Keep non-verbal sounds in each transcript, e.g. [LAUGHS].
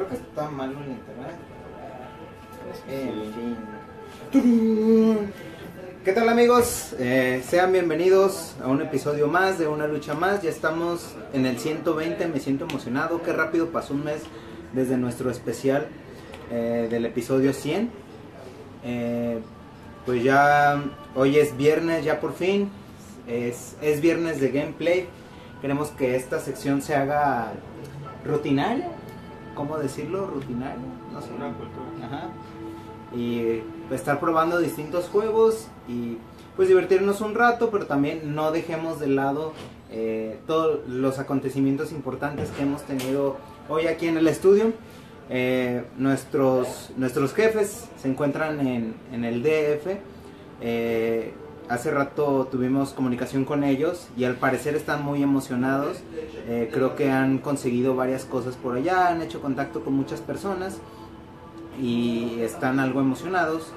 Creo que está mal en internet. En fin. ¿Qué tal amigos? Eh, sean bienvenidos a un episodio más de Una Lucha Más. Ya estamos en el 120, me siento emocionado. Qué rápido pasó un mes desde nuestro especial eh, del episodio 100. Eh, pues ya hoy es viernes, ya por fin. Es, es viernes de gameplay. Queremos que esta sección se haga rutinaria. ¿Cómo decirlo? Rutinaria. No sé. Una cultura. Ajá. Y pues, estar probando distintos juegos y pues divertirnos un rato, pero también no dejemos de lado eh, todos los acontecimientos importantes que hemos tenido hoy aquí en el estudio. Eh, nuestros, nuestros jefes se encuentran en, en el DF. Eh, hace rato tuvimos comunicación con ellos y al parecer están muy emocionados. Eh, creo que han conseguido varias cosas por allá, han hecho contacto con muchas personas y están algo emocionados.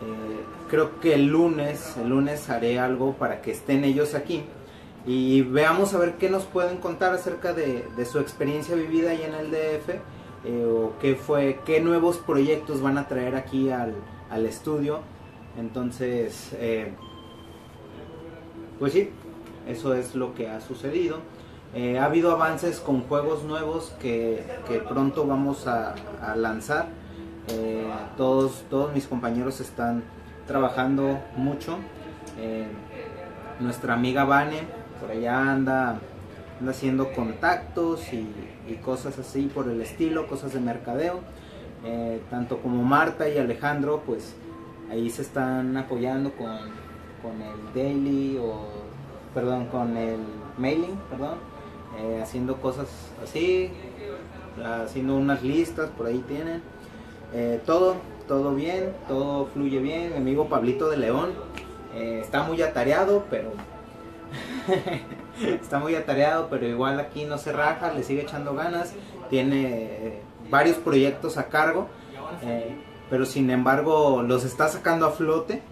Eh, creo que el lunes, el lunes haré algo para que estén ellos aquí y veamos a ver qué nos pueden contar acerca de, su experiencia vivida ahí en el DF eh, o qué fue, qué nuevos proyectos van a traer aquí al, al estudio. Entonces, pues sí, eso es lo que ha sucedido. Eh, ha habido avances con juegos nuevos que, que pronto vamos a, lanzar. Eh, todos, todos mis compañeros están trabajando mucho. Eh, nuestra amiga Vane por allá anda, anda haciendo contactos y, y cosas así por el estilo, cosas de mercadeo. Tanto como Marta y Alejandro, pues ahí se están apoyando con, con el daily o, perdón, con el mailing, perdón, eh, haciendo cosas así, haciendo unas listas, por ahí tienen. Eh, todo, todo bien, todo fluye bien. Mi amigo Pablito de León eh, está muy atareado, pero [LAUGHS] está muy atareado, pero igual aquí no se raja, le sigue echando ganas. Tiene varios proyectos a cargo, pero sin embargo los está sacando a flote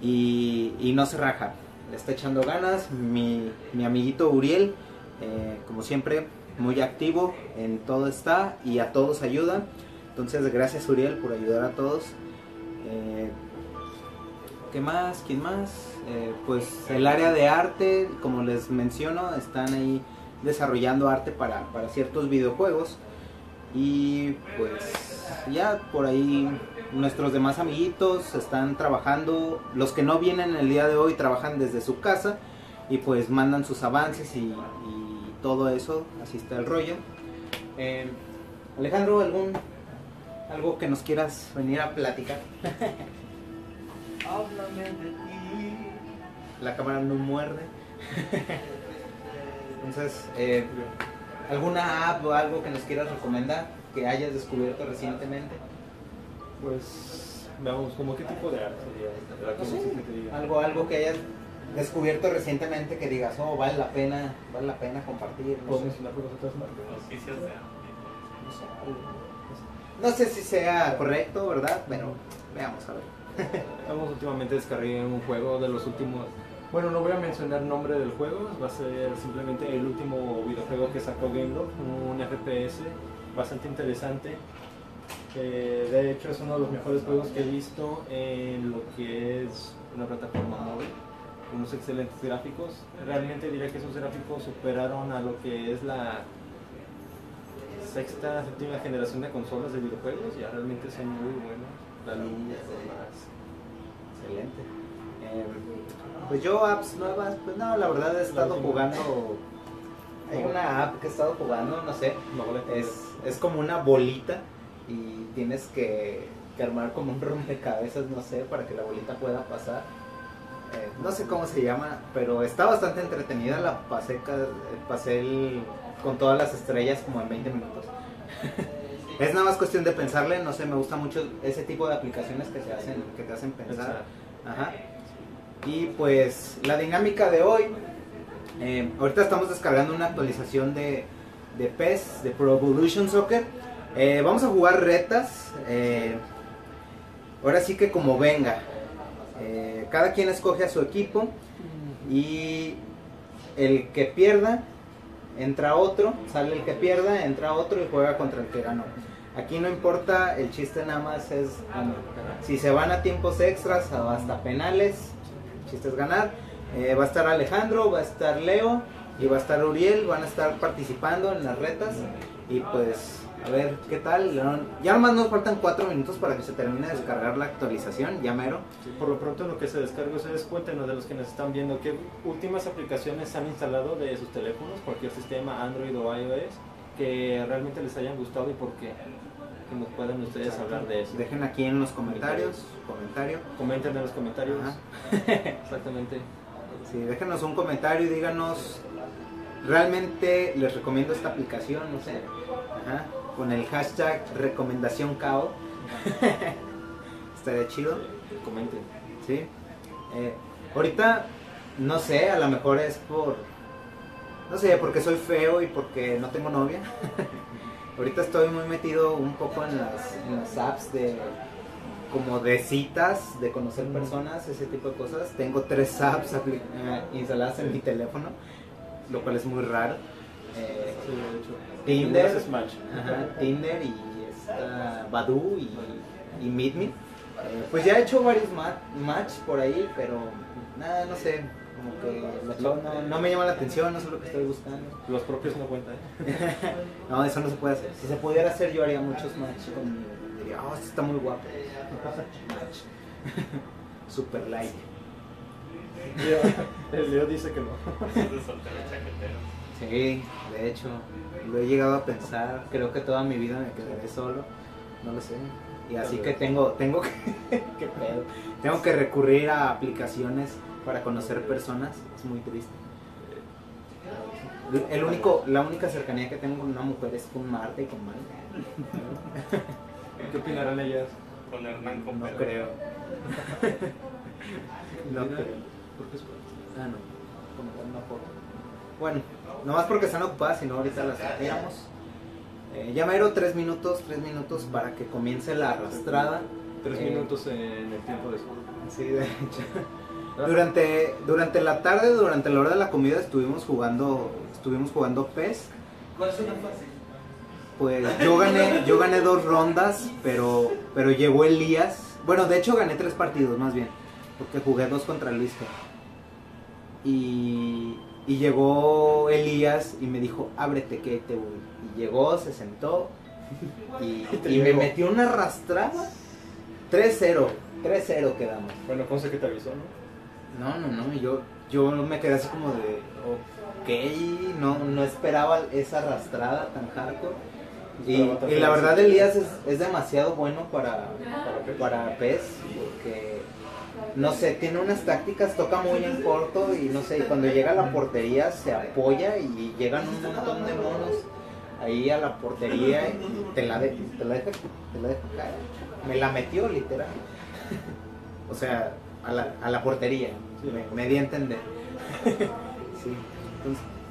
y, no se raja. Le está echando ganas. Mi, mi amiguito Uriel, eh, como siempre, muy activo en todo está y a todos ayuda. Entonces, gracias Uriel por ayudar a todos. Eh, ¿Qué más? ¿Quién más? Eh, pues el área de arte, como les menciono, están ahí desarrollando arte para, para ciertos videojuegos. Y pues ya por ahí nuestros demás amiguitos están trabajando. Los que no vienen el día de hoy trabajan desde su casa y pues mandan sus avances y, y todo eso. Así está el rollo. Eh, Alejandro, ¿algún algo que nos quieras venir a platicar? [LAUGHS] Háblame de ti. La cámara no muerde. [LAUGHS] Entonces, eh, ¿alguna app o algo que nos quieras recomendar que hayas descubierto recientemente? Pues veamos como qué tipo de arte sería que diga. algo, algo que hayas descubierto recientemente que digas, oh, vale la pena, vale la pena compartir. No ¿Puedo sé, mencionar cosas otras marcas? Noticias de no sé, algo. No sé si sea correcto, ¿verdad? Pero veamos a ver. Vamos últimamente descargué un juego de los últimos. Bueno, no voy a mencionar nombre del juego, va a ser simplemente el último videojuego que sacó GameLoft, un FPS bastante interesante. Eh, de hecho, es uno de los mejores juegos que he visto en lo que es una plataforma móvil, con unos excelentes gráficos. Realmente diría que esos gráficos superaron a lo que es la sexta, séptima generación de consolas de videojuegos, ya realmente son muy buenos. La luz, demás. Excelente. Eh, pues yo apps nuevas, pues no, la verdad he estado jugando. Hay una app que he estado jugando, no sé, No, es, es como una bolita y tienes que, que armar como un rompecabezas, no sé, para que la bolita pueda pasar. Eh, no sé cómo se llama, pero está bastante entretenida. La pasé, ca- pasé el- con todas las estrellas como en 20 minutos. [LAUGHS] es nada más cuestión de pensarle, no sé, me gusta mucho ese tipo de aplicaciones que, se hacen, que te hacen pensar. Ajá. Y pues la dinámica de hoy, eh, ahorita estamos descargando una actualización de, de PES, de Pro Evolution Soccer. Eh, vamos a jugar retas. eh, ahora sí que como venga. Eh, cada quien escoge a su equipo y el que pierda entra otro, sale el que pierda, entra otro y juega contra el que ganó. Aquí no importa, el chiste nada más es. Si se van a tiempos extras o hasta penales, el chiste es ganar. Va a estar Alejandro, va a estar Leo y va a estar Uriel, van a estar participando en las retas y pues a ver qué tal. Ya nomás nos faltan cuatro minutos para que se termine de descargar la actualización, ya mero. Sí, por lo pronto lo que se descarga, ustedes cuéntenos de los que nos están viendo qué últimas aplicaciones han instalado de sus teléfonos, cualquier sistema Android o iOS, que realmente les hayan gustado y por qué que nos puedan ustedes hablar de eso. Dejen aquí en los comentarios, comentario. Comenten en los comentarios. [LAUGHS] Exactamente. Sí, déjenos un comentario y díganos, realmente les recomiendo esta aplicación, no sé, con el hashtag recomendación cao. [LAUGHS] Estaría chido. Comenten. Sí. Eh, ahorita, no sé, a lo mejor es por, no sé, porque soy feo y porque no tengo novia. [LAUGHS] Ahorita estoy muy metido un poco en las, apps de como de citas, de conocer personas, ese tipo de cosas. Tengo tres apps eh, instaladas en mi teléfono, lo cual es muy raro. Eh, Tinder, Tinder y Badu y, y Meet Me. Eh, pues ya he hecho varios match por ahí, pero nada, no sé, como que no, me llama la atención, no sé lo que estoy buscando. Los propios no cuentan. [LAUGHS] no, eso no se puede hacer. Si se pudiera hacer, yo haría muchos match con Diría, oh, este está muy guapo. match. [LAUGHS] Super like. El Leo dice que no. Sí, de hecho, lo he llegado a pensar. Creo que toda mi vida me quedaré solo. No lo sé. Y así que tengo, tengo que, [LAUGHS] ¿qué pedo? Tengo que recurrir a aplicaciones para conocer personas, es muy triste. El único, la única cercanía que tengo con una mujer es con Marta y con Mike. ¿Qué opinarán ellas? Con Hernán con No creo. [LAUGHS] no creo. Ah, no. Como una foto. Bueno, no más porque están ocupadas, sino ahorita las hacíamos. Eh, ya me tres minutos, tres minutos para que comience la arrastrada. Tres eh, minutos en el tiempo de Sí, de hecho. Durante, durante la tarde, durante la hora de la comida estuvimos jugando, estuvimos jugando PES. ¿Cuál es una fase? Pues yo gané, yo gané dos rondas, pero, pero llegó Elías. Bueno, de hecho gané tres partidos más bien, porque jugué dos contra Luis. Y, y llegó Elías y me dijo, ábrete que te voy. Y llegó, se sentó [LAUGHS] y, y me metió una arrastrada. 3-0, 3-0 quedamos. Bueno, sé que te avisó, ¿no? No, no, no, yo, yo me quedé así como de, ok, no, no esperaba esa arrastrada tan hardcore. Y, la verdad Elías es, es demasiado bueno para, para PES, porque, no sé, tiene unas tácticas, toca muy en corto y no sé, cuando llega a la portería se apoya y llegan un montón de monos ahí a la portería y te la, de, te la deja, te la deja caer. Me la metió literal. [LAUGHS] o sea, a la, a la portería. me, di a entender. [LAUGHS] sí.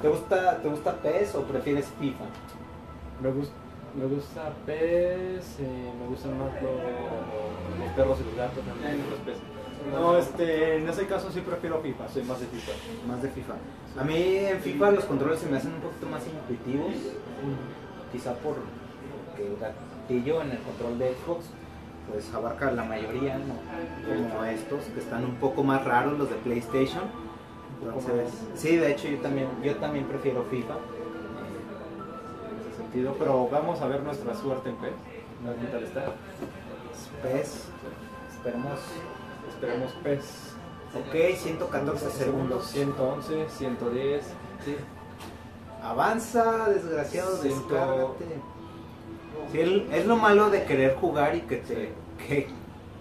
¿te, gusta, ¿Te gusta PES o prefieres FIFA? Me, gusta me gusta PES, eh, me gustan más los, perros y los gatos también, los peces. No, este, en ese caso sí prefiero FIFA, soy más de FIFA. Más de FIFA. A mí en FIFA los controles se me hacen un poquito más intuitivos, quizá por el gatillo en el control de Xbox pues abarca la mayoría, ¿no? como estos, que están un poco más raros, los de PlayStation. Entonces, sí, de hecho yo también, yo también prefiero FIFA. En ese sentido, pero vamos a ver nuestra suerte en PES. ¿Qué tal está? PES, esperemos, esperemos PES. Ok, 114 segundos. 111, 110, sí. Avanza, desgraciado, descárgate es lo malo de querer jugar y que te que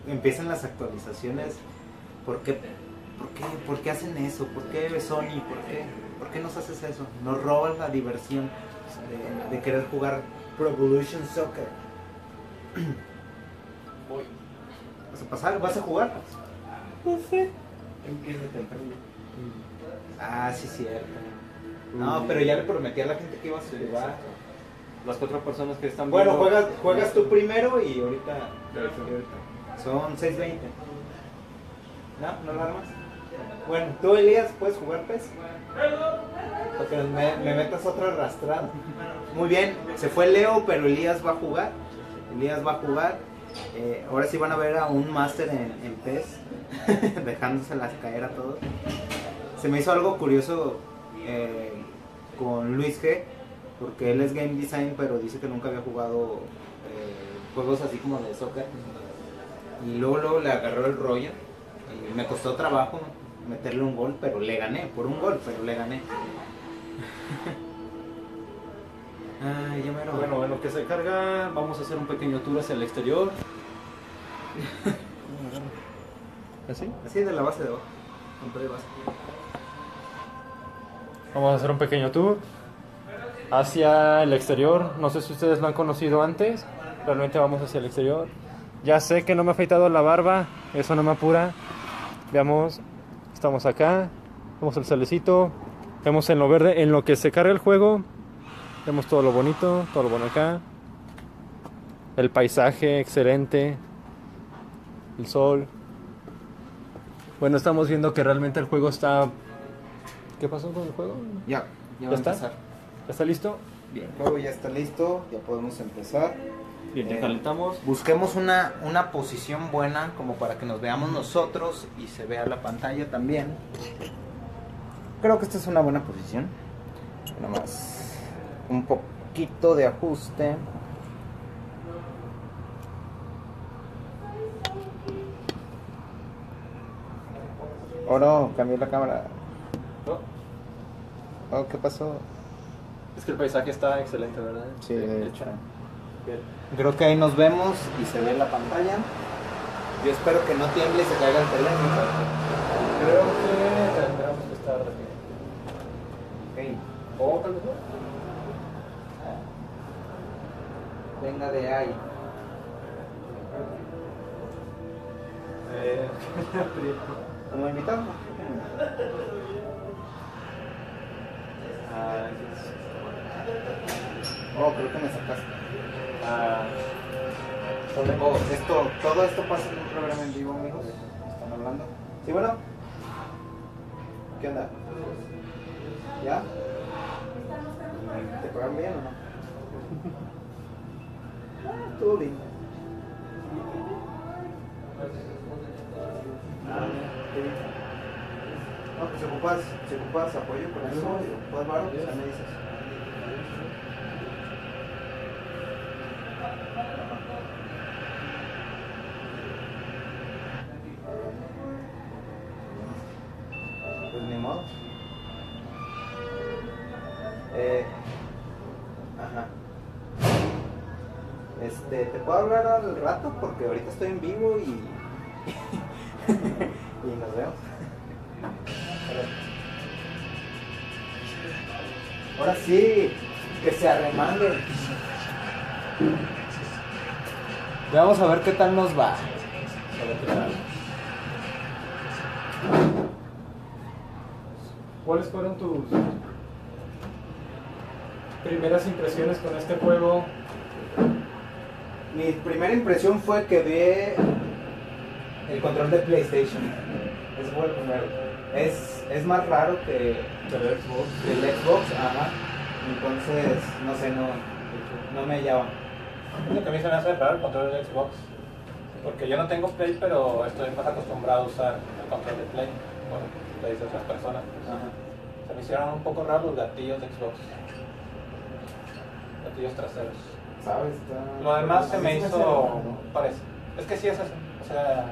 empiecen las actualizaciones. ¿Por qué, por, qué, hacen eso? ¿Por qué Sony? ¿Por qué, ¿Por qué nos haces eso? Nos roban la diversión de, querer jugar Pro Evolution Soccer. Voy. ¿Vas a pasar? ¿Vas a jugar? No sé. Empieza temprano. Ah, sí, cierto. No, pero ya le prometí a la gente que iba a jugar las cuatro personas que están Bueno, juegas, juegas tú primero y ahorita. Son 6.20. ¿No? ¿No lo armas? Bueno, tú Elías, ¿puedes jugar PES? Porque me, me metas otra arrastrada. Muy bien, se fue Leo, pero Elías va a jugar. Elías va a jugar. Eh, ahora sí van a ver a un máster en, en [LAUGHS] dejándoselas caer a todos. Se me hizo algo curioso eh, con Luis G, porque él es game design, pero dice que nunca había jugado eh, juegos así como de soccer. Y luego, luego le agarró el rollo. Y me costó trabajo meterle un gol, pero le gané. Por un gol, pero le gané. [LAUGHS] Ay, ya me lo Bueno, bueno, que se carga, vamos a hacer un pequeño tour hacia el exterior. [LAUGHS] ¿Así? Así de la base de abajo. Compré de base. Vamos a hacer un pequeño tour hacia el exterior. No sé si ustedes lo han conocido antes. Realmente vamos hacia el exterior. Ya sé que no me he afeitado la barba. Eso no me apura. Veamos. Estamos acá. Vemos el celecito. Vemos en lo verde. En lo que se carga el juego. Vemos todo lo bonito. Todo lo bueno acá. El paisaje excelente. El sol. Bueno, estamos viendo que realmente el juego está... ¿Qué pasó con el juego? Ya, ya ¿Ya va a está? empezar. ¿Ya está listo? Bien, el juego ya está listo, ya podemos empezar. Bien, ya Eh, calentamos. Busquemos una, una posición buena como para que nos veamos nosotros y se vea la pantalla también. Creo que esta es una buena posición. Nada más un poquito de ajuste. Ahora cambié la cámara. Oh, ¿Qué pasó? Es que el paisaje está excelente, ¿verdad? Sí, de hecho. Creo que ahí nos vemos y se ve la pantalla. Yo espero que no tiemble y se caiga el teléfono. Creo que tendremos que estar de pie. Ok. O tal vez no. Venga de ahí. Eh, ¿Como invitado? ah, Oh, creo que me sacaste. ah, Oh, esto, todo esto pasa en un programa en vivo, amigos. Están hablando. ¿Sí, bueno? ¿Qué onda? ¿Ya? ¿Te pagan bien o no? Ah, Estuvo bien. Ah, qué bien. No, pues si ocupas, si ocupas apoyo con eso, si ocupas varo, pues ya me dices. Porque ahorita estoy en vivo y. [LAUGHS] y nos vemos. Ahora sí, que se arremanguen. Vamos a ver qué tal nos va. ¿Cuáles fueron tus primeras impresiones con este juego? Mi primera impresión fue que vi el control de PlayStation. Fue primero. Es, es más raro que Del Xbox. que el Xbox, ajá. Entonces, no sé, no, no me llama. Lo que a mí se me hace raro el control del Xbox. Porque yo no tengo Play, pero estoy más acostumbrado a usar el control de Play. Bueno, Play de otras personas. pues. Se me hicieron un poco raros los gatillos de Xbox. Gatillos traseros. ¿Sabes? Está- Lo demás se me hizo. ¿no? Parece. Es que sí es eso. O sea,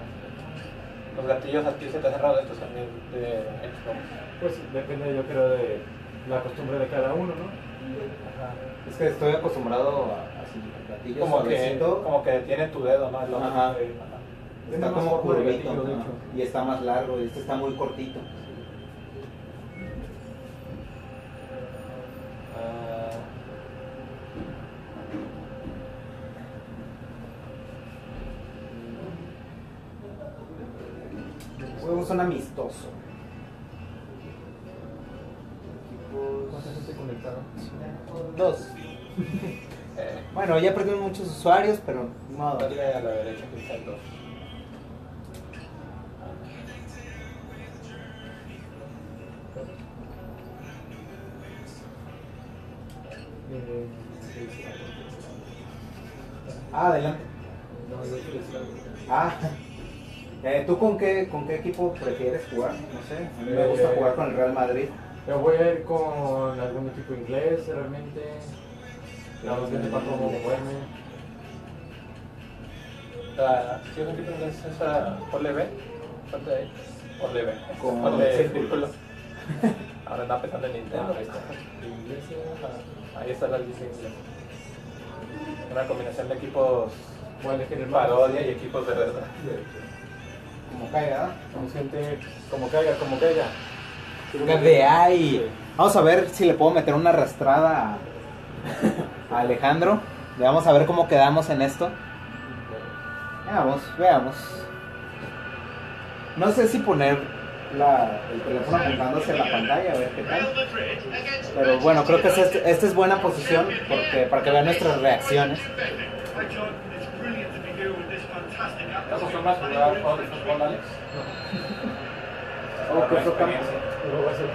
los gatillos a ti se te hacen raros estos también de Xbox. Pues depende, yo creo, de la costumbre de cada uno, ¿no? Ajá. Es que estoy acostumbrado a así, platillos Como que, como que detiene tu dedo, ¿no? Ajá. Ajá. Está Tiene más como curvito hecho. y está más largo y este está muy cortito. Bueno, ya perdieron muchos usuarios, pero no. Dale a la derecha que está el dos. Ah, adelante. Ah, eh, ¿tú con qué, con qué equipo prefieres jugar? No sé, a mí me gusta Eh, jugar con el Real Madrid. Yo voy a ir con algún equipo inglés realmente. No sé para cómo moverme. La, si es un tipo inglés, es a ponle B, ponle ahí, ponle B, ponle círculo. Ahora está pensando en Nintendo, Ah, ahí está. La inglés. Una combinación de equipos parodia y equipos de verdad. Como caiga. Como siente, como caiga, como caiga. De ahí. Vamos a ver si le puedo meter una arrastrada [LAUGHS] a, Alejandro. Vamos a ver cómo quedamos en esto. Veamos, veamos. No sé si poner la- el teléfono apuntando hacia la pantalla, a ver qué tal. Pero bueno, creo que este- esta es buena posición porque, para que vean nuestras reacciones. ¿Estás acostumbrado a jugar juegos de fútbol, Alex? Oh, Para que eso cambia. experiencia. Pero va a ser,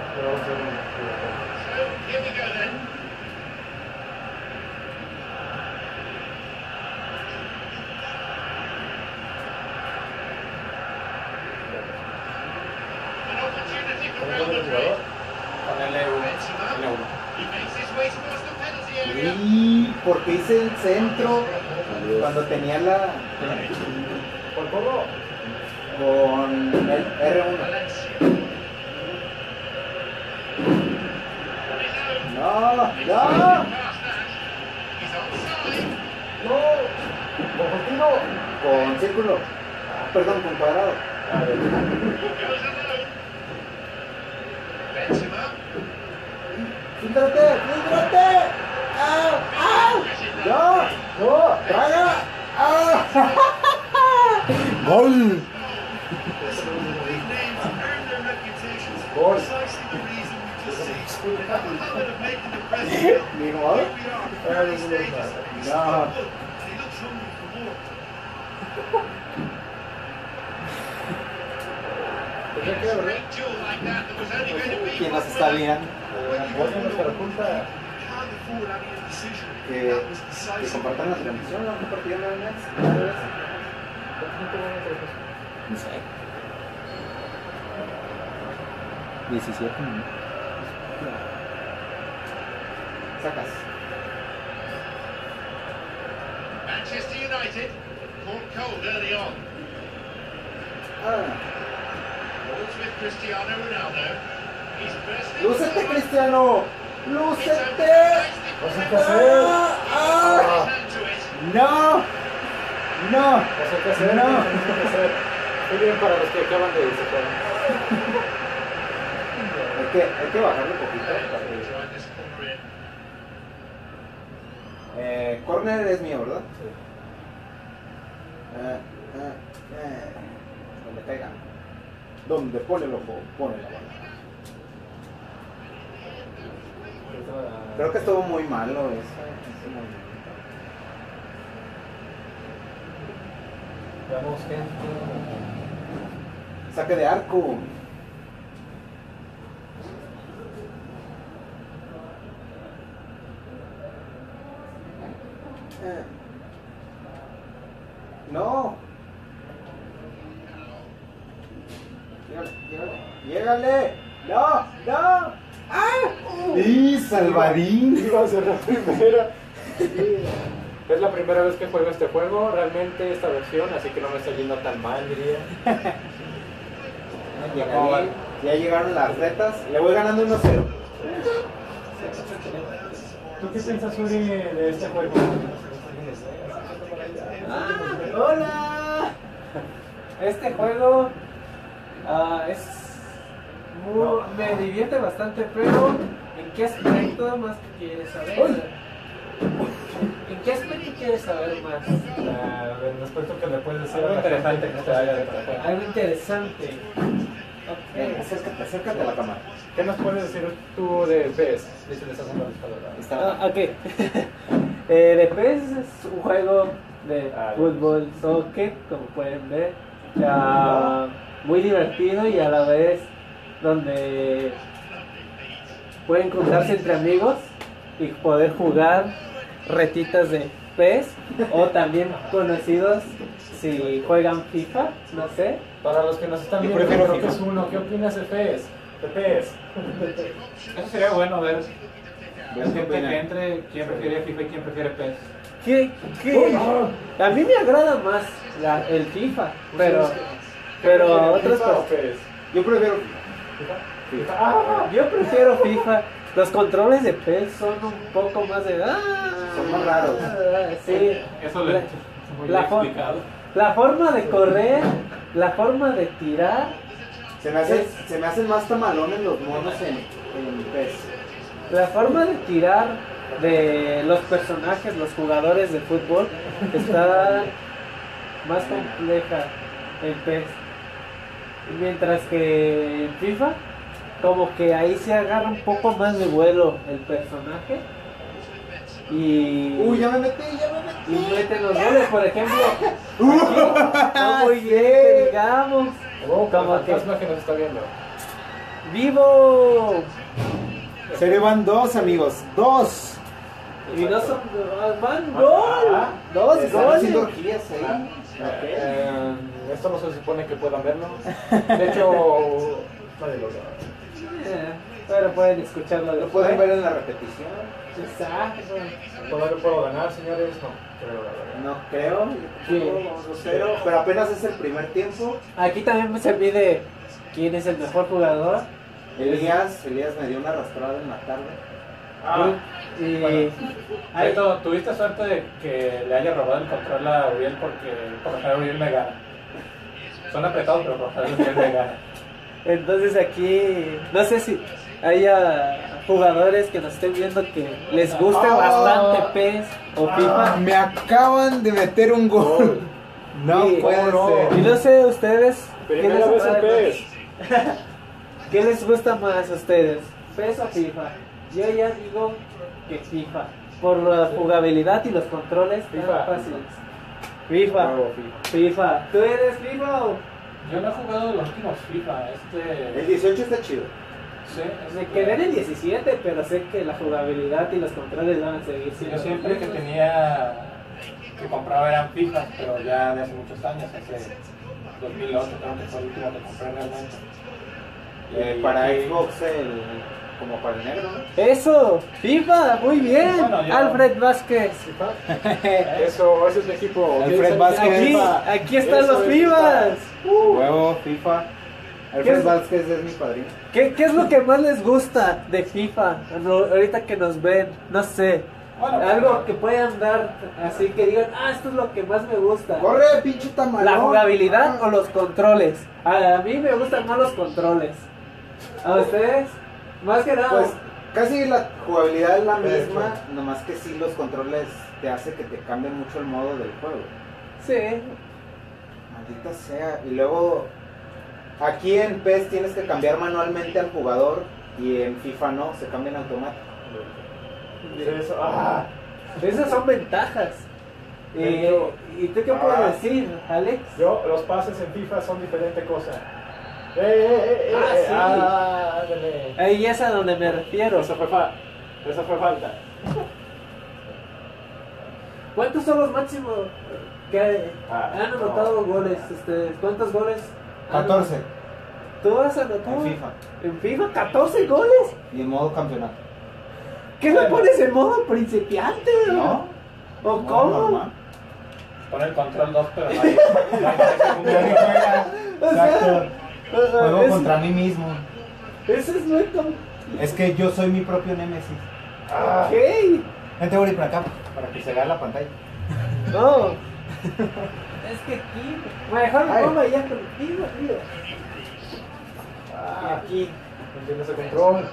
ser un- ¿Cómo es el jugador? Ponele N1. Y porque hice el centro cuando tenía la ¿Por corro? con el R1. No, no, ¿Con continuo? con círculo. Perdón, con cuadrado. A ver. ¡Fíjate! ¡Fíjate! ¡Ah! ¡Ah! ¡No! ¡No! ¡Traga! ¡Ah! [LAUGHS] ¡Gol! Gol. Ni modo. No. Pues ya queda, ¿verdad? ¿Quién nos está viendo? Voy a nuestra punta. Que, que compartan la transmisión. Compartieron la Next. No sé. 17 minutos. Sacas. Manchester United caught cold early on. Ah. ¡Lúcete, Cristiano! ¡Lúcete! Vas a hacer. ¡Ah! It. ¡No! ¡No! Vas a hacer. No. Muy bien para los que acaban de irse. Hay que, hay que bajarle poquito. para que-. Eh, corner es mío, ¿verdad? Eh, eh, eh. Donde caiga. Donde pone el ojo, pone la bala. Creo que estuvo muy malo ese, ese movimiento. Veamos gente. Saque de arco. Eh. No. Llégale, llégale. Llégale. No, no. ¡Ah! ¡Y Salvadín! Iba a ser la primera. Es la primera vez que juego este juego, realmente esta versión, así que no me está yendo tan mal, diría. [LAUGHS] ¿Cómo van? Ya llegaron las retas. Le voy ganando 1-0. ¿Tú qué piensas, Uri, de este juego? ¡Hola! Este juego ah, es muy- me divierte bastante, pero ¿en qué aspecto más que quieres saber? ¿En qué aspecto quieres saber más? Ah, el aspecto que le puedes decir Algo interesante que te haya de. Algo interesante. Ven, Ok. acércate, acércate a la cámara. ¿Qué nos puedes decir tú de PES? Está. Ah, ok. [LAUGHS] eh, de PES es un juego de Ah, fútbol, soccer, como pueden ver. Ah, muy divertido y a la vez donde pueden juntarse entre amigos y poder jugar retitas de PES o también conocidos si juegan FIFA, no sé. Para los que nos están viendo, prefiero creo que es uno. ¿Qué opinas de PES? De PES. [LAUGHS] Eso sería bueno ver. Ver gente que entre, quién prefiere FIFA y quién prefiere PES. ¿Qué, qué? A mí me agrada más la- el FIFA, pero, pero a otras ¿FIFA o personas. PES? Yo prefiero. FIFA. Ah, Yo prefiero FIFA. Los controles de PES son un poco más de. ¡ah! Son más raros. Sí. Eso le La- la for-. La forma de correr, la forma de tirar. Se me, hace, Es- se me hacen más tamalones los monos en, en PES. La forma de tirar de los personajes, los jugadores de fútbol, está más compleja en PES. Mientras que en FIFA, como que ahí se agarra un poco más de vuelo el personaje. Y, Uy, ya me metí, ya me y metí. meten los goles, por ejemplo. [LAUGHS] Aquí, no muy bien, digamos. oh, Como el que- fantasma que nos está viendo. ¡Vivo! Serio van dos, amigos. Dos. Y no son. ¡Van gol! ¡Dos Están goles! haciendo orgías ahí. Esto no se supone que puedan verlo. [LAUGHS] De hecho, nadie lo. Eh, Pero pueden escucharlo Lo pueden ver en la repetición. Exacto. ¿Puedo, puedo ganar, señores? No, creo la verdad. No creo. Sí. Pero apenas es el primer tiempo. Aquí también se mide quién es el mejor jugador. Elías, Elías me dio una arrastrada en la tarde. Ah, y bueno. Ay, Beto, ¿tuviste suerte de que le haya robado el control a Uriel porque por lo general Uriel me gana? Son apretados, pero por gana. [LAUGHS] entonces aquí no sé si haya jugadores que nos estén viendo que les guste Ah. bastante PES o FIFA. Me acaban de meter un gol. [LAUGHS] No Sí. puede ¿Cómo no? ser. Y no sé ustedes ¿qué les, vez en atrae PES. más? [LAUGHS] ¿Qué les gusta más a ustedes? ¿PES o FIFA? Yo ya digo que FIFA. Por la jugabilidad y los controles tan fáciles. FIFA. Bravo, FIFA. ¿Tú eres FIFA o? Yo no he jugado los últimos FIFA. El Este. 18 está chido. Sí, Me quedé en el 17, pero sé que la jugabilidad y los controles van a seguir siendo. Yo siempre que tenía que compraba eran FIFA, pero ya de hace muchos años, hace 2008 creo que fue el último que compré realmente. Eh, Y para Xbox, el, como para el negro, ¿no? Eso, FIFA, muy bien. Bueno, yo- Alfred Vázquez. [LAUGHS] Eso, ese es mi equipo. Alfred ¿Quién Vázquez. Aquí, FIFA? aquí están Eso los es FIFAs. Huevo, FIFA. ¿Qué Alfred es? Vázquez es mi padrino. ¿Qué, ¿Qué es lo que más les gusta de FIFA? No, ahorita que nos ven, no sé. Bueno, Algo que puedan dar así que digan, ah, esto es lo que más me gusta. Corre, pinche tamalón. ¿La jugabilidad o los controles? A, a mí me gustan más los controles. ¿A ustedes? Más que nada. Pues casi la jugabilidad es la misma, nomás que sí los controles te hace que te cambie mucho el modo del juego. sí. Maldita sea. Y luego, aquí en PES tienes que cambiar manualmente al jugador y en FIFA no, se cambia en automático. Eso, ah, Esas son ventajas. De Eh, ¿Y tú qué ah. puedes decir, Alex? yo, los pases en FIFA son diferente cosa. ¡Eh, eh, eh! Ah, eh, sí. ah, ándale. Ahí es a donde me refiero. Eso fue, fa eso fue falta. [LAUGHS] ¿Cuántos son los máximos que Ah, han anotado goles? Este, ¿Cuántos goles? han- 14 ¿Tú has anotado? en FIFA ¿En FIFA 14 goles? y en modo campeonato. ¿Qué lo pones en modo principiante? ¿No? ¿O No, cómo? normal. Pon el control 2, pero no hay. no hay [LAUGHS] un Nadie juega. O sea, Exacto. o sea, Juego es- contra mí mismo. Eso es muy com- Es que yo soy mi propio némesis. Ah, Ok. Vente, voy para acá para que se vea la pantalla. No. es que aquí. Me Ay. pongo allá contigo, tío. Y aquí. no tienes el control.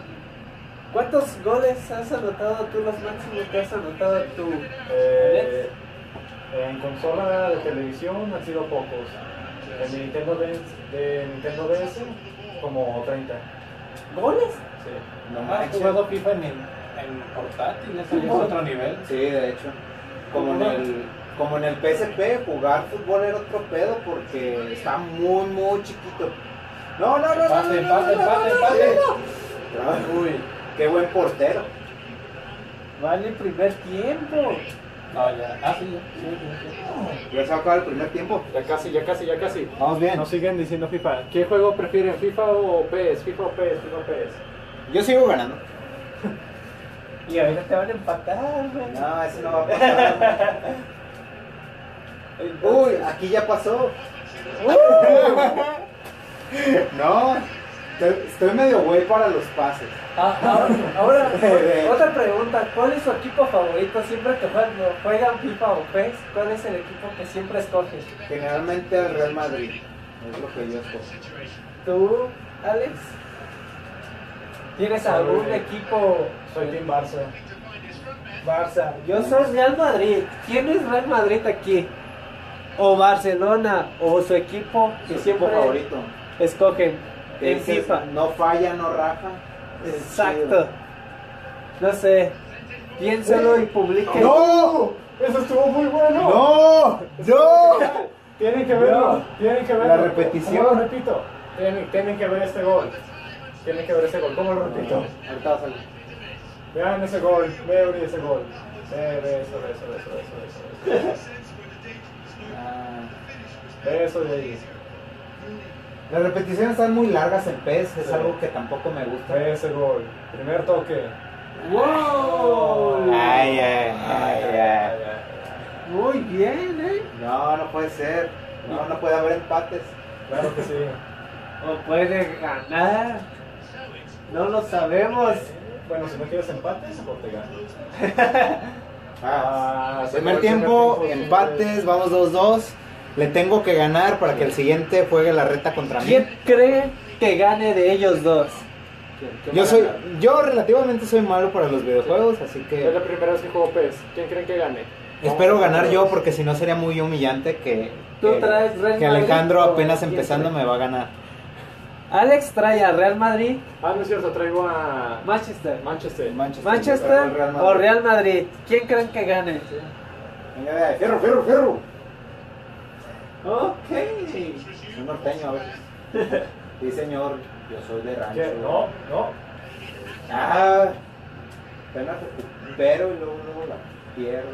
¿Cuántos goles has anotado tú, los máximos que has anotado tú? Eh, en consola de televisión han sido pocos. En mi Nintendo DS, de Nintendo DS, como 30. ¿Goles? Sí. No ¿Has manches. jugado FIFA en, en portátil? Eso ya es otro nivel. Sí, de hecho. Como en el como en el PSP, jugar fútbol era otro pedo porque está muy, muy chiquito. No, no, no, no. Empate, no, no, empate, no, no, empate, no, empate. no, no. Uy, Qué buen portero. Vale, primer tiempo. No, ya. Ah, sí, ya. Sí. Ya se va a acabar el primer tiempo. Ya casi, ya casi, ya casi. Vamos bien. Nos siguen diciendo FIFA. ¿Qué juego prefieren, FIFA o PES? FIFA o PES, FIFA o PES. Yo sigo ganando. [LAUGHS] Y ahorita te van a empatar, güey. No, eso no va a pasar. [LAUGHS] Uy, aquí ya pasó. [LAUGHS] No, estoy- medio güey para los pases. Ah, ahora, ahora, [LAUGHS] otra pregunta. ¿Cuál es su equipo favorito siempre que juegan, juegan FIFA o PES? ¿Cuál es el equipo que siempre escoges? Generalmente el Real Madrid. Es lo que yo escojo. ¿Tú, Alex? ¿Tienes algún Soy- equipo Soy Team Barça. Barça? Yo soy Real Madrid. ¿Quién es Real Madrid aquí? ¿O Barcelona? ¿O su equipo que Su siempre equipo favorito. escogen en Ese FIFA? No falla, no raja. Exacto. No sé. Piénsalo y publique. ¡No! Eso estuvo muy bueno. ¡No! ¡No! Tienen que verlo, tienen que verlo. La repetición. ¿Cómo lo repito? Tienen, tienen que ver este gol. Tienen que ver este gol. ¿Cómo lo repito? Ahorita. Vean ese gol, vean ese gol. Ve, ve eso, ve eso, ve eso, ve eso, ve eso, ve eso. [LAUGHS] Ah. Ve eso de ahí. Las repeticiones están muy largas en PES, es Sí. algo que tampoco me gusta. Ese gol. Primer toque. ¡Wow! Ay, ay, ay, ay. Muy bien, ¿eh? No, no puede ser. No, no puede haber empates. Claro que sí. O puede ganar. No lo sabemos. Bueno, si no quieres empate, mejor te gano. [LAUGHS] Ah, Ah, primer tiempo, empates, vamos 2-2. Le tengo que ganar para que el siguiente juegue la reta contra mí. ¿Quién cree que gane de ellos dos? ¿Quién Yo soy, yo relativamente soy malo para los videojuegos, así Es la que primera vez que juego PES. ¿Quién creen que gane? espero ganar yo porque si no sería muy humillante que, Tú que, traes Real que Alejandro apenas empezando trae? me va a ganar. Alex trae a Real Madrid, Ah, no es cierto, traigo a Manchester. Manchester. Manchester, Manchester Real o Real Madrid. ¿Quién creen que gane? Fierro, fierro, fierro. Ok. Un norteño, a ver. [LAUGHS] Sí, señor, yo soy de rancho. ¿Qué? No, no. Ah, apenas recupero y luego, luego la pierdo.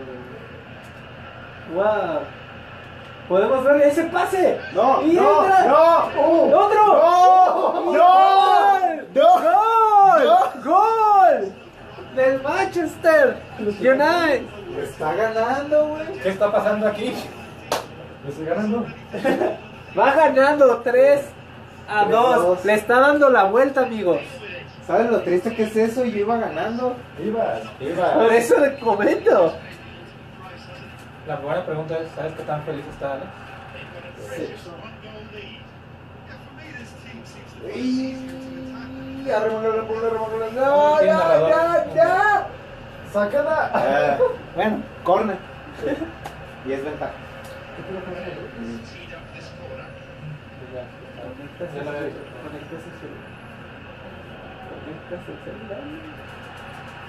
Wow. Podemos ver ese pase. No, Y no, entra. no, uh, ¡Otro! no, no, no, ¡Gol! ¡Gol! Del Manchester United. Está ganando, güey. ¿Qué está pasando aquí? ¿Me estoy ganando? [LAUGHS] Va ganando 3 a 3 a 2. 2. Le está dando la vuelta, amigos. ¿Sabes lo triste que es eso? Yo iba ganando. Ibas. Por eso le comento. La buena pregunta es, ¿sabes qué tan feliz está Alex? Y arremola, arremola, arremola. No ya, ya, ya. ¡Sácala! [LAUGHS] Bueno, corner. Y es ventaja.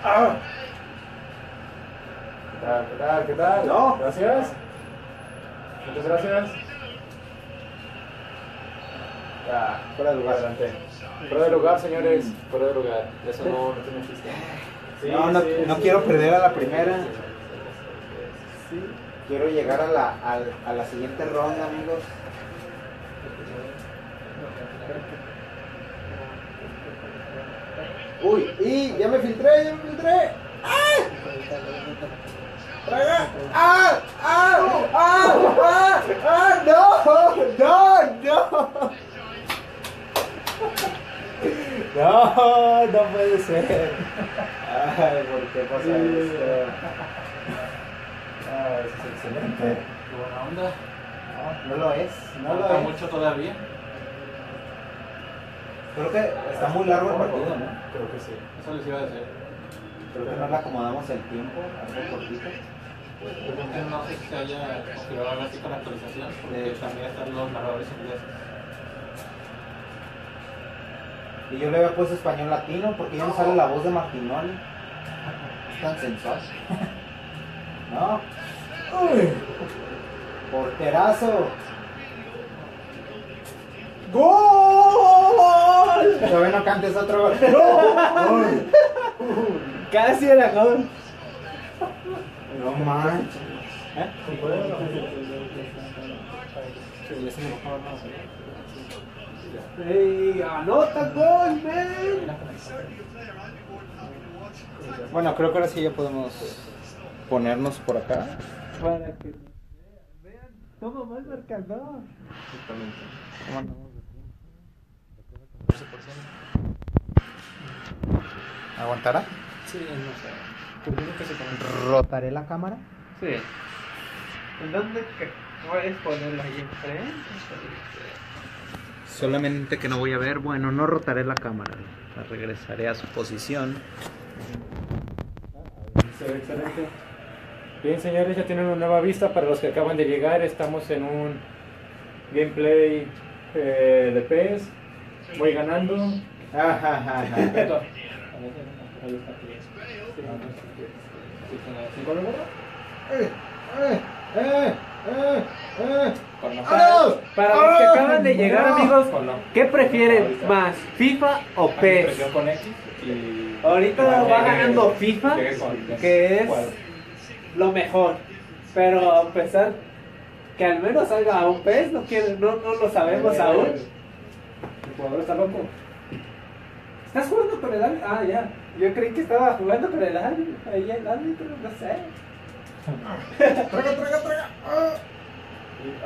Ah, ¿Qué tal? ¿Qué tal? ¿Qué tal? No. Gracias. Muchas gracias. Ya, fuera de lugar. adelante. Fuera de lugar, señores. Fuera de lugar. Eso no, no tiene chiste. Sí, No, no, sí, no sí, quiero sí. perder a la primera. Quiero llegar a la, al- a la siguiente ronda, amigos. Uy, y ya me filtré, ya me filtré. ¡Ah! ¡Ah! ¡Ah! ¡Ah! ¡Ah! ¡Ah! ¡No! ¡No! ¡No! No, no puede ser. Ay, ¿por qué pasa esto? Eso es excelente. Qué buena onda. No, no lo es, no Falta lo es. mucho todavía. Creo que está muy largo el partido, ¿no? Creo que sí. Eso les iba a decir. Creo que no le acomodamos el tiempo, algo cortito. Yo creo que no sé si se haya configurado algo así con la actualización, porque también están los narradores ingleses. Y yo le había puesto español latino porque ya no sale la voz de Martinoli. Es tan sensual. No. Uy. Porterazo. ¡Gol! Todavía no cantes otro gol. ¡No! Casi era gol. No manches. Ey, anota gol, man. Bueno, creo que ahora sí ya podemos ponernos por acá. Para que vean cómo va el marcador. ¿Cómo andamos de tiempo? ¿Aguantará? Sí, no sé. Tú dices que se. ¿Rotaré la cámara? Sí. ¿En dónde puedes ponerlo ahí enfrente? Solamente que no voy a ver. Bueno, no rotaré la cámara. La regresaré a su posición. Se ve excelente. Bien, señores, ya tienen una nueva vista para los que acaban de llegar. Estamos en un gameplay eh, de PES. Voy ganando. Beto. Ahí está. ¿Sin gol, Para, los que acaban de llegar, amigos. ¿qué prefieren más, FIFA o PES? Y- Ahorita va ganando FIFA, con- que es. Lo mejor. Pero a pesar que al menos salga un PES, no, quiere- no, no lo sabemos aún. El jugador está loco. ¿Estás jugando con el árbitro? Ah, ya. Yo creí que estaba jugando con el árbitro. Ahí el árbitro, no sé. [LAUGHS]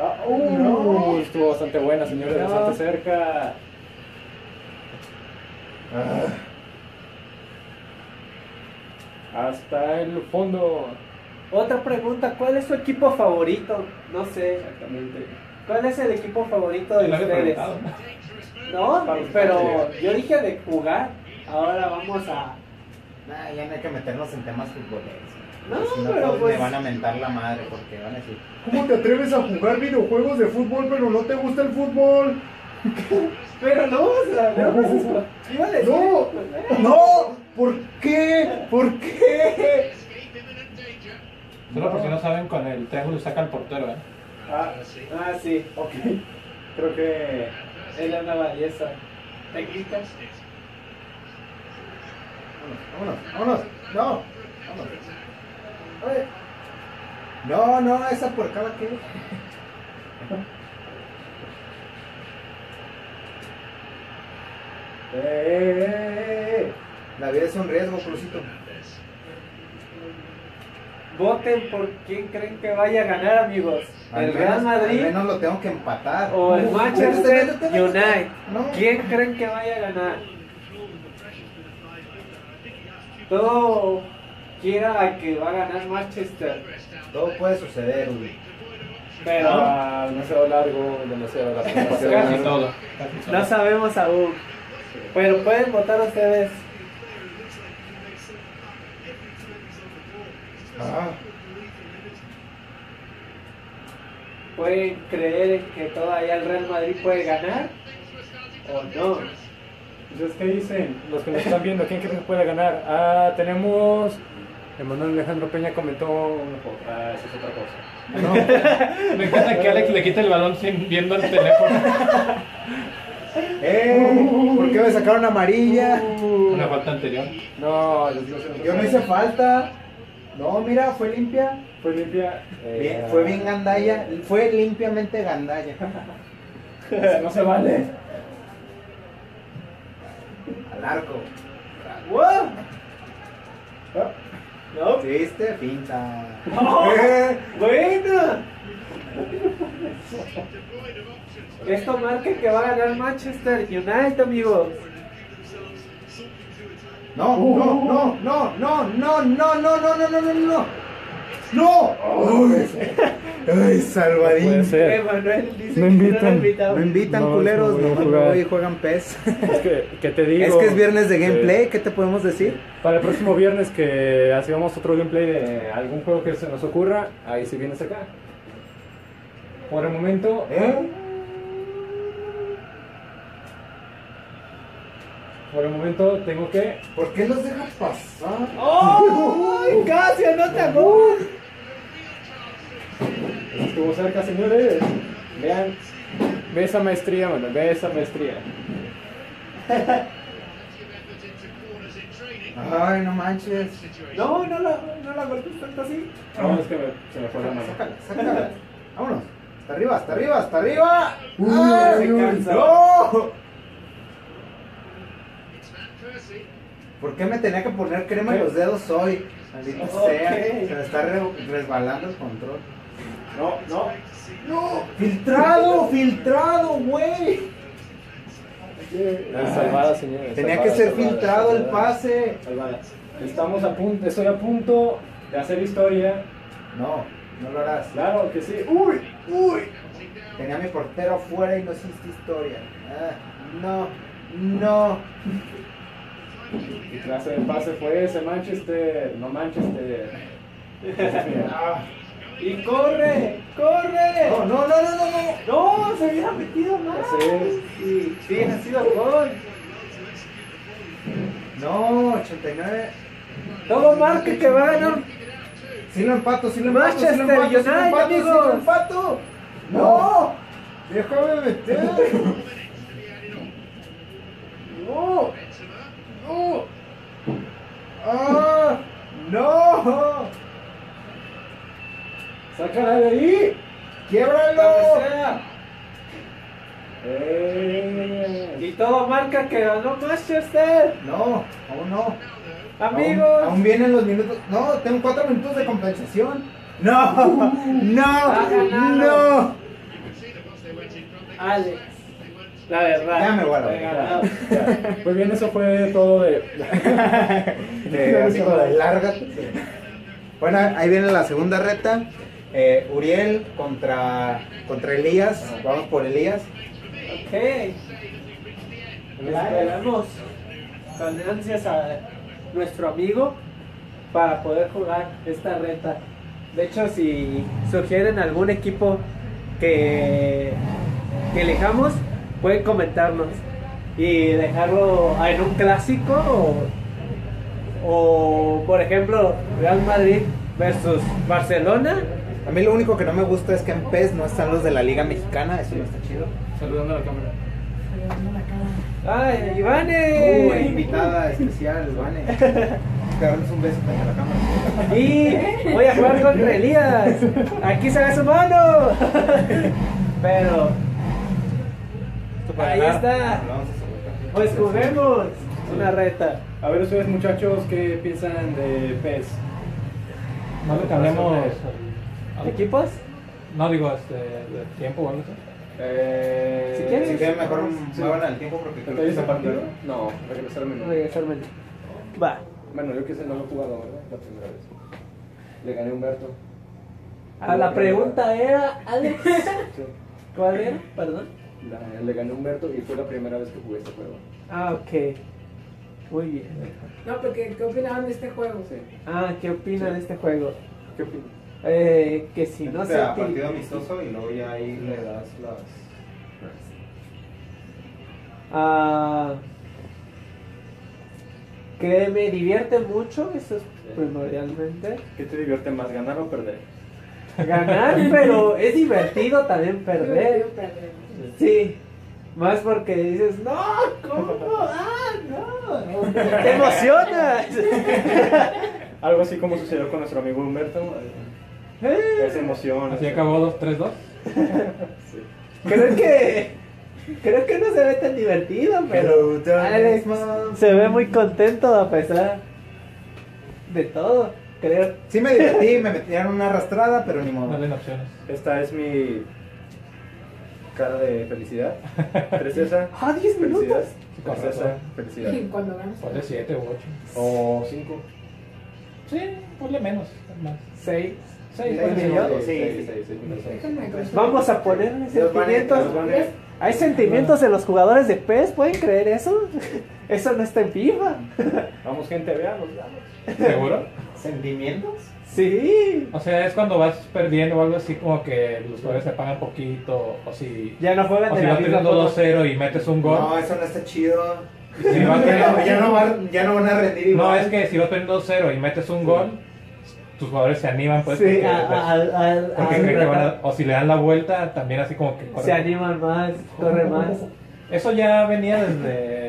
Ah, uh, estuvo bastante buena, señores, No. bastante cerca. Hasta el fondo. Otra pregunta, ¿cuál es su equipo favorito? No sé. Exactamente. ¿Cuál es el equipo favorito de ustedes? No, [LAUGHS] pero yo dije de jugar. Ahora vamos a. Nah, ya no hay que meternos en temas futboleros. No, Si no, pero pues- me van a mentar la madre porque van a decir, ¿Cómo te atreves a jugar videojuegos de fútbol pero no te gusta el fútbol? [LAUGHS] Pero no, o sea, no, pues, iba a decir- No. ¡No! ¿Por qué? ¿Por qué? Solo por si no saben, con el triángulo saca al portero, ¿eh? Ah, ah, sí. Ok. Creo que. Es la nueva belleza. Técnica. vámonos, vámonos, no, vámonos. No, no, esa por cada que. [LAUGHS] Eh, La vida es un riesgo, Crucito. Voten por quién creen que vaya a ganar, amigos. Al ¿El menos- Real Madrid Al menos lo tengo que empatar. o el Uh, Manchester métete. United? No. ¿Quién creen que vaya a ganar? Todo quiera a que va a ganar Manchester. Todo puede suceder, Uli. Pero Ah, demasiado largo, demasiado largo. [LAUGHS] demasiado Casi largo. todo. casi todo. no sabemos aún. Pero pueden votar ustedes. Ah, ¿Pueden creer que todavía el Real Madrid puede ganar? ¿O no? Entonces, ¿qué dicen? Los que nos están viendo, ¿quién creen que puede ganar? Ah, tenemos. Emanuel Alejandro Peña comentó. Ah, eso es otra cosa. [LAUGHS] Me encanta que Alex le quite el balón sin viendo el teléfono. ¡Eh! ¿Por qué me sacaron amarilla? Una falta anterior. No, Yo no hice falta. No, mira, fue limpia. Fue limpia. Eh, Bien, fue bien gandalla. Fue limpiamente gandalla. No se vale. Al arco. Ah, ¿No? ¿Viste? Pinta. ¡Buena! Esto marca que va a ganar Manchester United, amigos. No, no, no, no, no, no, no, no, no, no, no, no, no. ¡No! ¡Ay, ay salvadín! Emanuel dice No que invitan. no lo invitamos. No invitan No, culeros, no no voy y juegan PES. Es que, que te digo. Es que es viernes de gameplay, ¿qué te podemos decir? Para el próximo viernes que hagamos otro gameplay de algún juego que se nos ocurra, ahí sí vienes acá. Por el momento, ¿Eh? Por el momento tengo que ¿Por qué los dejas pasar? ¡Oh! ¡Ay, [LAUGHS] casi anota gol! Estuvo cerca, señores. Vean. Ve esa maestría, mano. Ve esa maestría. Ay, no manches. No, no la, no la golpees tanto así. No, es que me- se me fue la mano. Sácala, sácala. Vámonos. Hasta arriba, hasta arriba, hasta arriba. Uy, Ay, se cansa. no. ¿Por qué me tenía que poner crema en los dedos hoy? Maldito Ok. sea. Se me está re- resbalando el control. No, no. ¡No! ¡Filtrado! [LAUGHS] ¡Filtrado, güey! Salvada, señores. Tenía salvada, que ser salvada, filtrado el pase. salvada. Estamos a punto, estoy a punto de hacer historia. No, no lo harás. Claro que sí. Uy, uy. Tenía a mi portero afuera y no hiciste historia. Ah, no, no. ¿Qué clase de pase fue ese Manchester? No Manchester. Ah. [LAUGHS] Y corre, corre. No, no, no, no, no, no. No, se hubiera metido más. Sí, sí, ha sido gol. No, 89. Todo marca que va a ganar. Sí lo empato, sí lo empato, sí Manchester lo empato, sí lo sí empato. No, déjame meter. [LAUGHS] No, no. Ah, no. ¡Sácala de ahí! Quiebralo. Eh. Y todo marca que ganó Manchester. No, aún no. Amigos. Aún, aún vienen los minutos. No, tengo cuatro minutos de compensación. No, [LAUGHS] no, no. Alex. La verdad. Ya me voy a la He verga. ganado. Ya. Pues [LAUGHS] bien, eso fue todo de. [LAUGHS] Así como de lárgate. Bueno, ahí viene la segunda reta. Eh, Uriel contra, contra Elías. Vamos por Elías. Ok. Esperamos con ansias a nuestro amigo para poder jugar esta reta. De hecho, si sugieren algún equipo que, que elijamos, pueden comentarnos y dejarlo en un clásico o, o, por ejemplo, Real Madrid versus Barcelona. A mí lo único que no me gusta es que en PES no están los de la Liga Mexicana. Eso no está chido. Saludando a la cámara. ¡Ay, Ivane! Uh, invitada especial, Vane. [LAUGHS] Te damos un beso para la cámara. Y voy a jugar contra Elías. Aquí se ve su mano. [LAUGHS] Pero ahí está. A sabotar. Pues juguemos una reta. A ver, ustedes, muchachos, ¿qué piensan de PES? No le cambiamos. ¿Equipos? No digo este, de tiempo o algo así. Eh, Si quieres. Si quieren, mejor Sí. muevan al tiempo porque creo que ¿Entonces está a partido? partido. No, regresar al menú. Regresarme. Va. Bueno, yo que sé, no lo he jugado, ¿verdad? La primera vez. Le gané a Humberto. A la pregunta era, Alex. [LAUGHS] Sí. ¿Cuál era? Perdón. La- le gané a Humberto y fue la primera vez que jugué este juego. Ah, ok. Muy bien. No, porque ¿qué opinaban de este juego? Sí. Ah, ¿qué opina de este juego? ¿Qué opinas? Eh, que si no o se sea, util- partido amistoso y luego ya ahí le das las. Ah, que me divierte mucho, eso es primordialmente. ¿Qué te divierte más, ganar o perder? Ganar, pero es divertido también [LAUGHS] perder. Sí, más porque dices, no, ¿cómo? Ah, no. Te emocionas. [LAUGHS] Algo así como sucedió con nuestro amigo Humberto. eh, Esa emoción. Así acabó 2-3-2. Sí. Creo que, creo que no se ve tan divertido, pero Alex se ve muy contento a pesar de todo, creo. Sí me divertí, me metieron una arrastrada, pero ni modo. Dale en opciones. Esta es mi cara de felicidad. [LAUGHS] Tristeza. Ah, 10 minutos. Felicidad. Tristeza. Felicidad. Cuando ganas. Ponle 7 u 8. O cinco. Sí, ponle menos. más. 6. Seis, Sí, ponle sí, seis. sí. seis, seis, seis, seis. Déjame consultar. Vamos a poner Los van a- sentimientos. Hay sentimientos en los jugadores de PES, ¿pueden creer eso? [LAUGHS] Eso no está en FIFA. Vamos, gente, veamos, veamos. ¿Seguro? ¿Sentimientos? Sí. O sea, es cuando vas perdiendo o algo así como que los jugadores se pagan poquito o si, Ya no juegan o de si la vas perdiendo forma. 2-0 y metes un gol. No, eso no está chido. Si vas [LAUGHS] Ya no, perdiendo- ya no van, ya no van a rendir igual. No, es que si vas perdiendo 2-0 y metes un gol, tus jugadores se animan pues Sí, porque, a- a- a- a- porque a- creen que van a- o si le dan la vuelta también así como que corren. se animan más, corren más. Eso ya venía desde.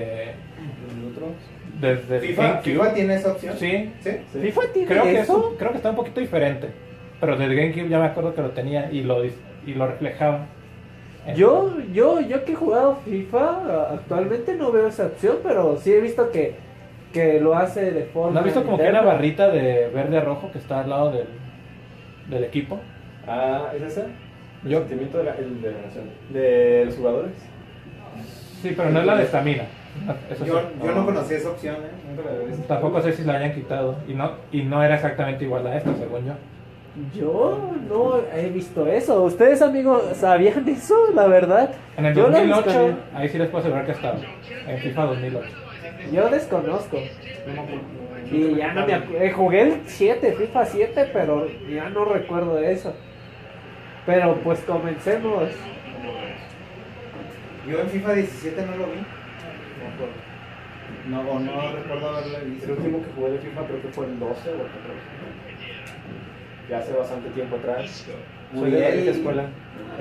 Desde FIFA, GameCube. FIFA tiene esa opción. Sí, ¿Sí? FIFA tiene creo que, eso. es- creo que está un poquito diferente. Pero desde GameCube ya me acuerdo que lo tenía y lo, y lo reflejaba. Yo, yo, yo que he jugado FIFA, actualmente no veo esa opción, pero sí he visto que, que lo hace de forma. ¿No has visto como que una barrita de verde a rojo que está al lado del, del equipo? Ah, ¿es ese? El Yo- sentimiento de, la, el de, la nación. de los jugadores. Sí, pero no es la de estamina. [LAUGHS] Eso Yo, sí. yo no conocía esa opción, ¿eh? Nunca la había visto. Tampoco sé si la hayan quitado. Y no, y no era exactamente igual a esta, según yo. Yo no he visto eso. ¿Ustedes, amigos, sabían eso? La verdad. En el Yo lo 2008, buscaría. ahí sí les puedo asegurar que estaba. En FIFA 2008. Yo desconozco. Y ya no me acuerdo. Jugué el 7, FIFA 7, pero ya no recuerdo de eso. Pero pues comencemos. Yo en FIFA 17 no lo vi. No, o no recuerdo haberlo El visto. último que jugué de FIFA creo que fue el 12 o el 14. Ya hace bastante tiempo atrás. Soy de la escuela.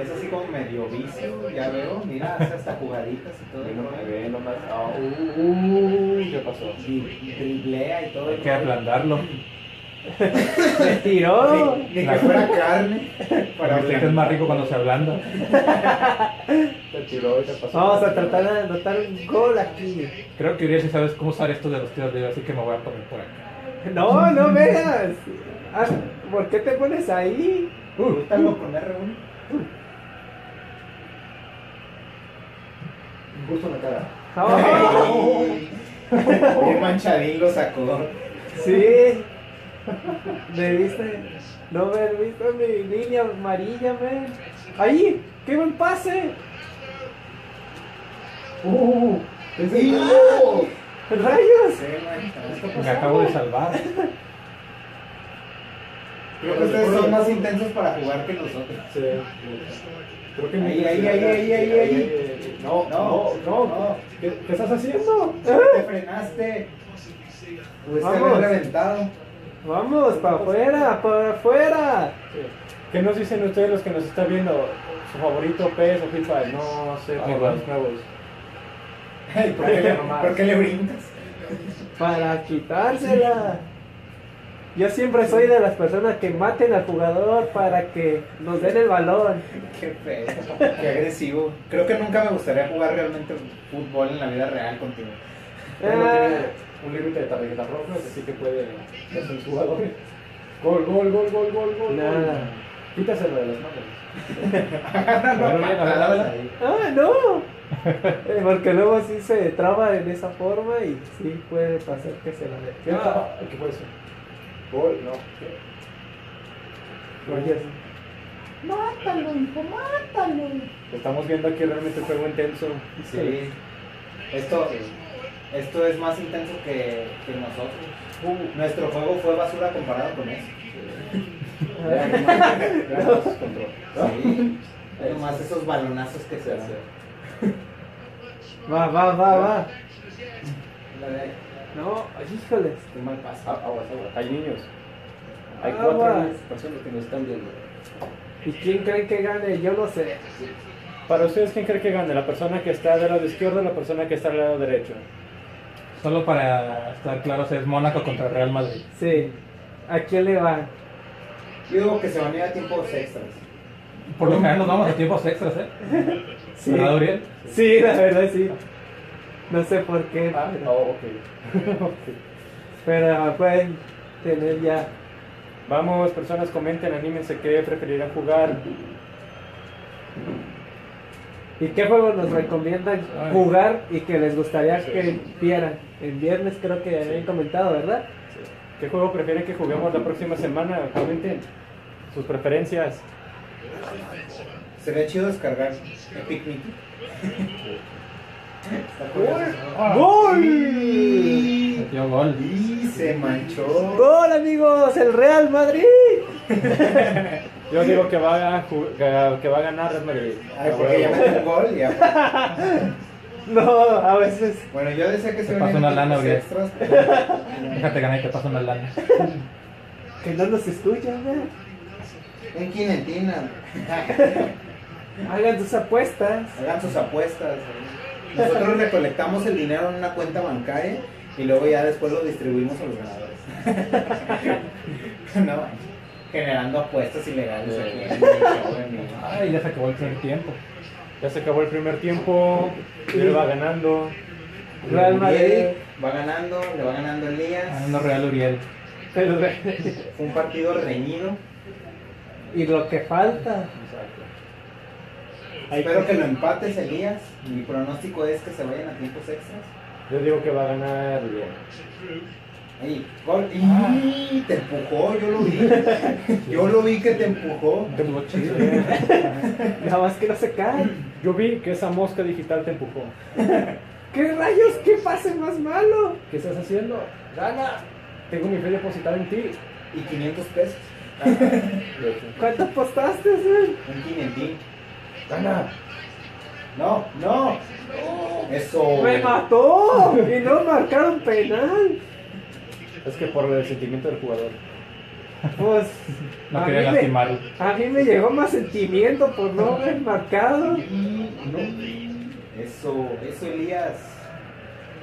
Es así como medio vicio, ya veo. Mira, hace hasta jugaditas y todo. El nomás, rollo. ve nomás. Ah, uh, uh, ¿Qué pasó? Y driblea y todo. Hay el que rollo. [LAUGHS] Me tiró. Ni, ni que fuera carne. Para que es más rico cuando se ablanda. Te tiró y te pasó. Vamos a tratar de anotar un gol aquí. Creo que Uriel sí sabes cómo usar esto de los tiros libres, así que me voy a poner por acá. No, no veas. Ah, ¿Por qué te pones ahí? Útalo con R1. Justo en la cara. Oh, [LAUGHS] Qué manchadín lo sacó. sí. Debiste no haber visto mi línea amarilla, man. Ahí, qué buen pase. ¡Uh! Rayos. Me acabo de salvar. Creo que ustedes son más intensos para jugar que nosotros. Sí. Creo que Ahí, ahí, ahí, ahí, ahí, ahí. No, No, no, no. no. ¿Qué, qué estás haciendo? Te frenaste. Pudiste haber reventado. Vamos, para afuera, para afuera. ¿Qué nos dicen ustedes los que nos están viendo? ¿Su favorito PES o FIFA? No sé, Ah, por los nuevos. Ay, ¿Por qué le, [LAUGHS] por qué le brincas? Para quitársela. Yo siempre soy de las personas que maten al jugador para que nos den el balón. Qué feo, qué agresivo. Creo que nunca me gustaría jugar realmente fútbol en la vida real contigo. Ah, un límite de tarjetas rojas, así que puede ser un jugador. Gol, gol, gol, gol, gol, gol. Nada. Quítaselo de las manos. [LAUGHS] Patadas agárrala. ahí. Ah, no. Eh, Porque luego sí se traba en esa forma y sí puede pasar que se la dé. ¿Qué, Ah, ¿Qué puede ser? Gol, no. Rogers. Estamos viendo aquí realmente un juego intenso. Sí. Esto, esto es más intenso que, que nosotros. Uh, Nuestro juego fue basura comparado con eso. [LAUGHS] Sí. Hay nomás esos balonazos que se hacen. Va, va, va, va. No, híjoles. Qué mal paso. Ah, Aguas, aguas. Hay niños. Hay Aguas. cuatro personas que nos están viendo. ¿Y quién cree que gane? Yo no sé. Para ustedes, ¿quién cree que gane? ¿La persona que está del lado izquierdo o la persona que está del lado derecho? Solo para estar claros, es Mónaco contra Real Madrid. Sí. ¿A quién le van? Yo digo que se van a ir a tiempos extras. Por lo general nos vamos a tiempos extras, ¿eh? [LAUGHS] Sí. ¿Verdad, Uriel? Sí, la verdad sí. No sé por qué, Ah, pero, oh, [LAUGHS] ok. pero pueden tener ya. Vamos, personas, comenten, anímense qué preferirán jugar. ¿Y qué juego nos recomiendan jugar y que les gustaría que vieran? En viernes creo que habían comentado, ¿verdad? ¿Qué juego prefieren que juguemos la próxima semana? Comenten sus preferencias. Sería chido descargar Epic Mickey. ¡Gol! Metió gol. Y se manchó. ¡Gol, amigos! ¡El Real Madrid! [LAUGHS] Yo digo que va a, que, va a ganar Real Madrid. Ay, porque ya metió un gol. Ya. [LAUGHS] No, a veces. Bueno, yo decía que se Te van a ir paso a una lana, extras. pero- [LAUGHS] Déjate ganar y te paso una lana. [LAUGHS] Que no nos escuchan, ¿verdad? Un quinentina. Hagan sus apuestas. Hagan sus apuestas. Nosotros recolectamos el dinero en una cuenta bancaria Y luego ya después lo distribuimos a los ganadores. no, generando apuestas ilegales aquí en el show, en mi- Ay, ya se acabó el primer tiempo. Ya se acabó el primer tiempo. Él va ganando. Real Madrid. Uriel va ganando, le va ganando Elías. Ganando Real Uriel. Fue un partido reñido. y lo que falta. Exacto. Espero que lo empates, Elías. Mi pronóstico es que se vayan a tiempos extras. Yo digo que va a ganar bien. Ahí, gol. ¡Y! Te empujó, yo lo vi. [LAUGHS] Yo lo vi que te empujó. Estuvo chido. Nada más que no se cae. Yo vi que esa mosca digital te empujó. [LAUGHS] ¿Qué rayos? ¿Qué pase más malo? ¿Qué estás haciendo? ¡Gana! Tengo mi fe depositada en ti. Y 500 pesos. [LAUGHS] ¿Cuánto apostaste, güey? Un quinientín. ¡Gana! No, no. Eso. ¡Me mató! Y no marcaron penal. Es que por el sentimiento del jugador. Pues. No a quería mí me- lastimarlo. A mí me llegó más sentimiento por no haber [LAUGHS] marcado. No. Eso, eso, Elías.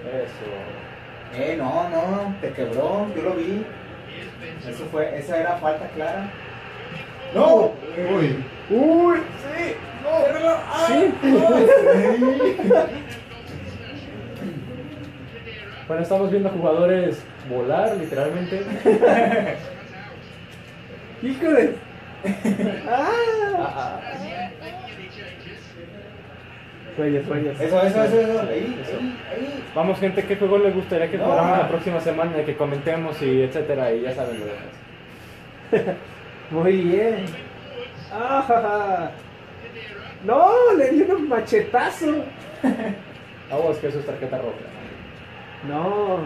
Eso. Eh, no, no, te quebró, yo lo vi. Eso fue, esa era falta clara. ¡No! Uy. ¡Uy! ¡Sí! [LAUGHS] Bueno, estamos viendo jugadores volar, literalmente. [LAUGHS] ¡Híjole! ¡Ah! Ah, ah. Rayos. Eso, eso, eso, eso. Ahí, Eso. ahí. Vamos, gente, ¿qué juego les gustaría que No. jugáramos la próxima semana? Que comentemos y etcétera. Y ya saben lo demás. [LAUGHS] Muy bien. ¡Ah! ¡No! Le di un machetazo. [LAUGHS] Vamos, que eso es tarjeta roja. No.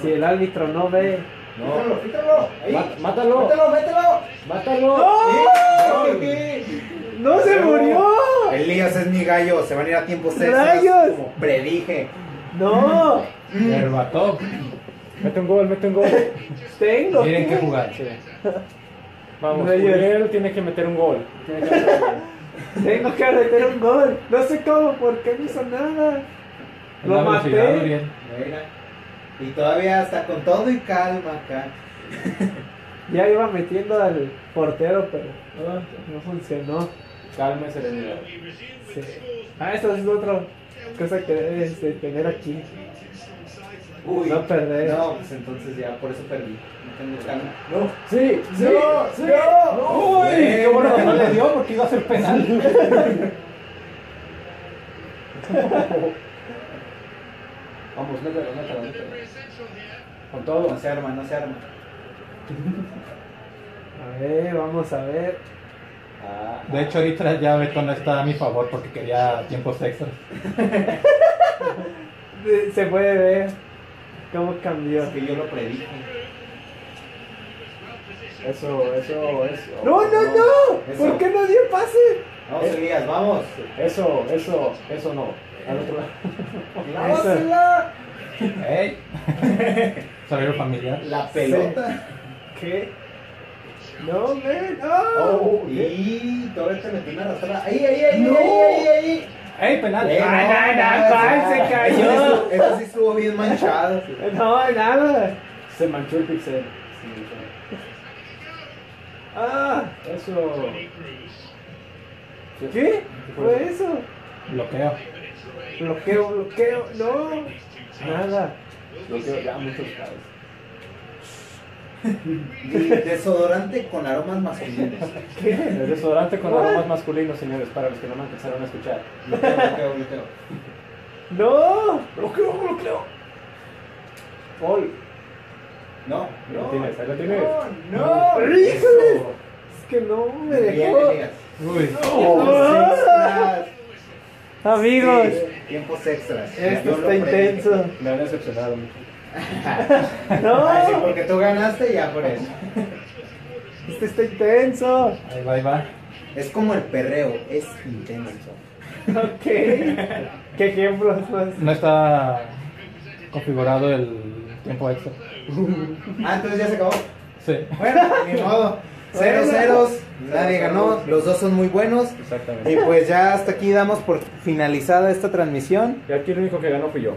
Si el árbitro no ve. Quítalo, quítalo. Ahí. Má- ¡Mátalo! Mételo. ¡Mátalo! Sí. ¡No se murió! Elías es mi gallo, se van a ir a tiempos extras. ¡Rayos! Como predije. ¡No! Herbató. Mete un gol, mete un gol. Tengo. Tienen que jugar. Sí. Vamos. Uriel tiene que meter un gol. Tiene que meter un gol. Tengo que meter un gol. No sé cómo, porque no hizo nada. Lo maté. Uriel. Y todavía hasta con todo y calma acá. [LAUGHS] Ya iba metiendo al portero, pero no, no funcionó. Calma y serenidad. Sí. Ah, eso es otra cosa que debes de tener aquí. Uy. No perder. No, pues entonces ya, por eso perdí. No tengo calma. No. Sí, sí, No, sí. no. Uy, qué bueno que no le dio porque iba a ser penal. [LAUGHS] Vamos, mételo, mételo, mételo. Con todo. No se arma, no se arma. [LAUGHS] A ver, vamos a ver. Ah, De hecho, ahorita ya Beto no está a mi favor porque quería tiempos extras. [LAUGHS] Se puede ver cómo cambió. Es que yo lo predije. eso, eso, eso. ¡No, no, no! ¿Por qué no dio pase? Vamos, Elías, vamos. Eso, eso, eso no. Al otro lado. [LAUGHS] Eso. ¡Ey! [LAUGHS] Saber familiar. La pelota. ¿Qué? No, men. Oh, ¡Oh! y todavía te metí una arrastrada. Ahí, ahí, ahí, No. ahí, ahí, ahí. ¡Ey, penal! Eh, Ay, no, no, ay, se cayó. ese sí estuvo- Ese sí estuvo bien manchado. [LAUGHS] No, nada. Se manchó el pixel. Ah, Eso. ¿qué? Fue eso? Bloqueo. Bloqueo, bloqueo. No, nada. Lo que ya muchos sabes. [LAUGHS] Y desodorante con aromas masculinos. El desodorante con What? aromas masculinos, señores, para los que no me empezaron a escuchar. Bloqueo, bloqueo, bloqueo. No. Bloqueo, bloqueo. Gol. No, Ahí lo no. tienes, ahí lo tienes. No, no. Es que no me dejó. Uy. Extras. Amigos, Sí, tiempos extras. esto está intenso. Me han decepcionado mucho. [LAUGHS] No, Ay, sí, porque tú ganaste ya por eso. esto está intenso. Ahí va, ahí va. Es como el perreo, es intenso. Ok. ¿Qué ejemplos más? No está configurado el tiempo extra. Ah, entonces ya se acabó. Sí. Bueno, ni modo. Cero ceros, nadie ganó, los dos son muy buenos. Exactamente. Y pues ya hasta aquí damos por finalizada esta transmisión. Y aquí el único que ganó fui yo.